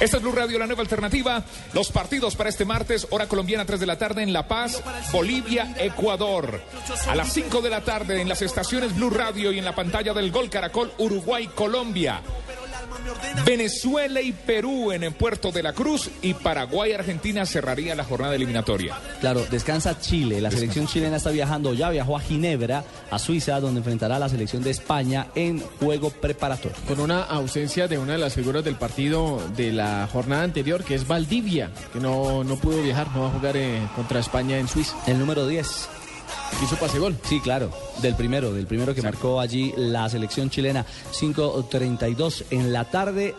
Esta es Blue Radio, la nueva alternativa. Los partidos para este martes, hora colombiana, 3 de la tarde en La Paz, Bolivia, Ecuador. A las 5 de la tarde en las estaciones Blue Radio y en la pantalla del Gol Caracol, Uruguay, Colombia. Venezuela y Perú en el Puerto de la Cruz y Paraguay, Argentina cerraría la jornada eliminatoria. Claro, descansa Chile. La selección chilena está viajando, ya viajó a Ginebra, a Suiza, donde enfrentará a la selección de España en juego preparatorio. Con una ausencia de una de las figuras del partido de la jornada anterior, que es Valdivia, que no, no pudo viajar, no va a jugar eh, contra España en Suiza. El número 10. Hizo pase gol. Sí, claro, del primero, del primero que marcó allí la selección chilena. 5.32 en la tarde.